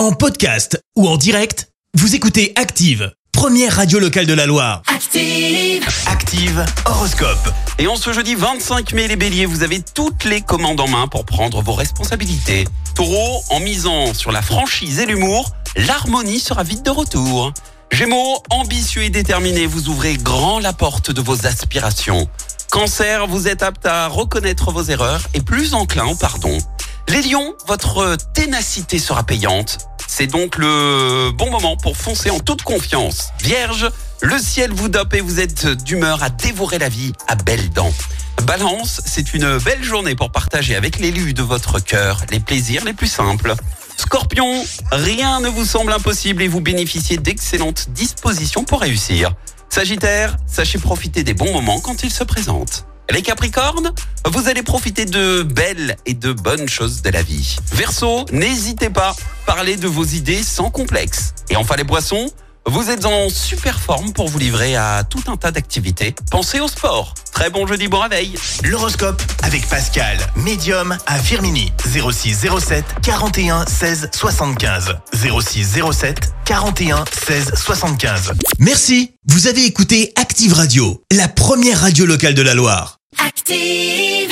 En podcast ou en direct, vous écoutez Active, première radio locale de la Loire. Active. Active Horoscope. Et en ce jeudi 25 mai, les béliers, vous avez toutes les commandes en main pour prendre vos responsabilités. Taureau, en misant sur la franchise et l'humour, l'harmonie sera vite de retour. Gémeaux, ambitieux et déterminé, vous ouvrez grand la porte de vos aspirations. Cancer, vous êtes apte à reconnaître vos erreurs et plus enclin au pardon. Les lions, votre ténacité sera payante. C'est donc le bon moment pour foncer en toute confiance. Vierge, le ciel vous dope et vous êtes d'humeur à dévorer la vie à belles dents. Balance, c'est une belle journée pour partager avec l'élu de votre cœur les plaisirs les plus simples. Scorpion, rien ne vous semble impossible et vous bénéficiez d'excellentes dispositions pour réussir. Sagittaire, sachez profiter des bons moments quand ils se présentent. Les Capricornes, vous allez profiter de belles et de bonnes choses de la vie. Verseau, n'hésitez pas, parlez de vos idées sans complexe. Et enfin les Poissons, vous êtes en super forme pour vous livrer à tout un tas d'activités. Pensez au sport. Très bon jeudi, bon réveil. L'horoscope avec Pascal, médium à Firmini. 06 07 41 16 75. 06 07 41 16 75. Merci. Vous avez écouté Active Radio, la première radio locale de la Loire. Active.